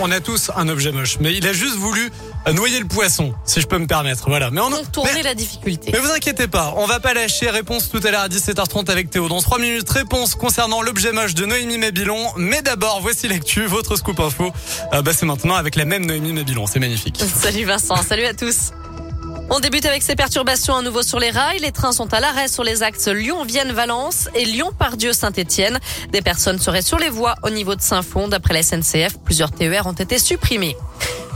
on a tous un objet moche, mais il a juste voulu euh, noyer le poisson, si je peux me permettre. Voilà. Mais on Contourner mais, la difficulté. mais vous inquiétez pas, on va pas lâcher. Réponse tout à l'heure à 17h30 avec Théo. Dans 3 minutes, réponse concernant l'objet moche de Noémie Mabilon. Mais d'abord, voici l'actu, votre scoop info. Euh, bah, c'est maintenant avec la même Noémie Mabilon. C'est magnifique. Salut Vincent, salut à tous. On débute avec ces perturbations à nouveau sur les rails. Les trains sont à l'arrêt sur les axes Lyon-Vienne-Valence et Lyon-Pardieu-Saint-Etienne. Des personnes seraient sur les voies au niveau de Saint-Fond. D'après la SNCF, plusieurs TER ont été supprimés.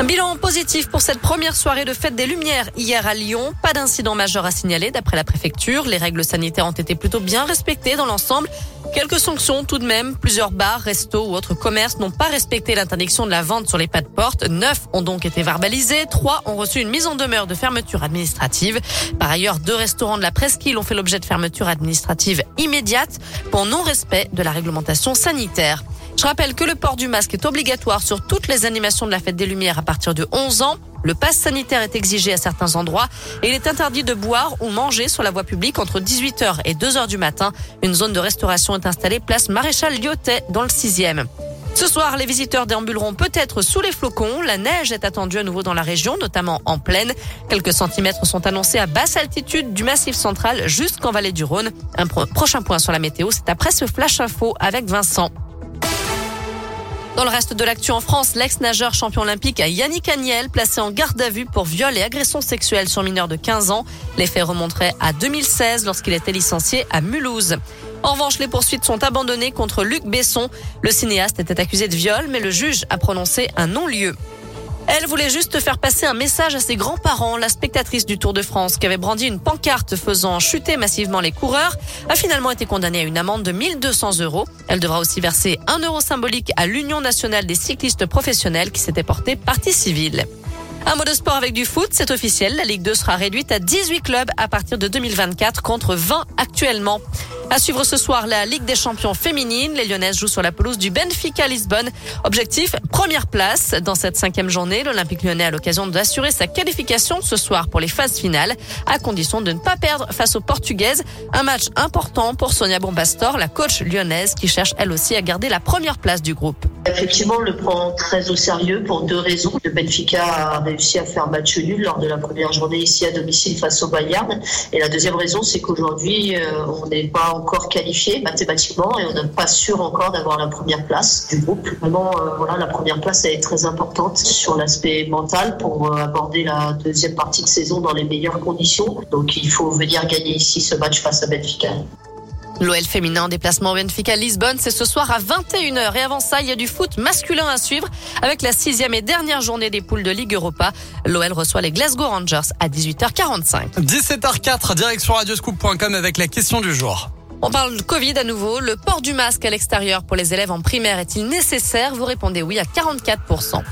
Un bilan positif pour cette première soirée de fête des Lumières hier à Lyon. Pas d'incident majeur à signaler d'après la préfecture. Les règles sanitaires ont été plutôt bien respectées dans l'ensemble. Quelques sanctions tout de même. Plusieurs bars, restos ou autres commerces n'ont pas respecté l'interdiction de la vente sur les pas de porte. Neuf ont donc été verbalisés. Trois ont reçu une mise en demeure de fermeture administrative. Par ailleurs, deux restaurants de la presqu'île ont fait l'objet de fermeture administrative immédiate pour non-respect de la réglementation sanitaire. Je rappelle que le port du masque est obligatoire sur toutes les animations de la fête des Lumières à partir de 11 ans. Le pass sanitaire est exigé à certains endroits et il est interdit de boire ou manger sur la voie publique entre 18h et 2h du matin. Une zone de restauration est installée place Maréchal Lyotet dans le 6e. Ce soir, les visiteurs déambuleront peut-être sous les flocons. La neige est attendue à nouveau dans la région, notamment en plaine. Quelques centimètres sont annoncés à basse altitude du massif central jusqu'en vallée du Rhône. Un prochain point sur la météo, c'est après ce flash info avec Vincent. Dans le reste de l'actu en France, l'ex-nageur champion olympique Yannick Agnel, placé en garde à vue pour viol et agression sexuelle sur mineur de 15 ans. Les faits remonteraient à 2016 lorsqu'il était licencié à Mulhouse. En revanche, les poursuites sont abandonnées contre Luc Besson. Le cinéaste était accusé de viol, mais le juge a prononcé un non-lieu. Elle voulait juste faire passer un message à ses grands-parents. La spectatrice du Tour de France, qui avait brandi une pancarte faisant chuter massivement les coureurs, a finalement été condamnée à une amende de 1200 euros. Elle devra aussi verser un euro symbolique à l'Union nationale des cyclistes professionnels qui s'était portée partie civile. Un mot de sport avec du foot, c'est officiel. La Ligue 2 sera réduite à 18 clubs à partir de 2024 contre 20 actuellement. À suivre ce soir la Ligue des champions féminines. Les Lyonnaises jouent sur la pelouse du Benfica Lisbonne. Objectif, première place. Dans cette cinquième journée, l'Olympique lyonnais a l'occasion d'assurer sa qualification ce soir pour les phases finales, à condition de ne pas perdre face aux Portugaises. Un match important pour Sonia Bombastor, la coach lyonnaise, qui cherche elle aussi à garder la première place du groupe. Effectivement, on le prend très au sérieux pour deux raisons. Le Benfica a réussi à faire match nul lors de la première journée ici à domicile face au Bayern. Et la deuxième raison, c'est qu'aujourd'hui, euh, on n'est pas encore qualifié mathématiquement et on n'est pas sûr encore d'avoir la première place du groupe. Vraiment, euh, voilà, la première place est très importante sur l'aspect mental pour euh, aborder la deuxième partie de saison dans les meilleures conditions. Donc, il faut venir gagner ici ce match face à Benfica. L'OL féminin en déplacement au Benfica Lisbonne, c'est ce soir à 21h. Et avant ça, il y a du foot masculin à suivre avec la sixième et dernière journée des poules de Ligue Europa. L'OL reçoit les Glasgow Rangers à 18h45. 17h04, direction radioscoop.com avec la question du jour. On parle de Covid à nouveau. Le port du masque à l'extérieur pour les élèves en primaire est-il nécessaire? Vous répondez oui à 44%.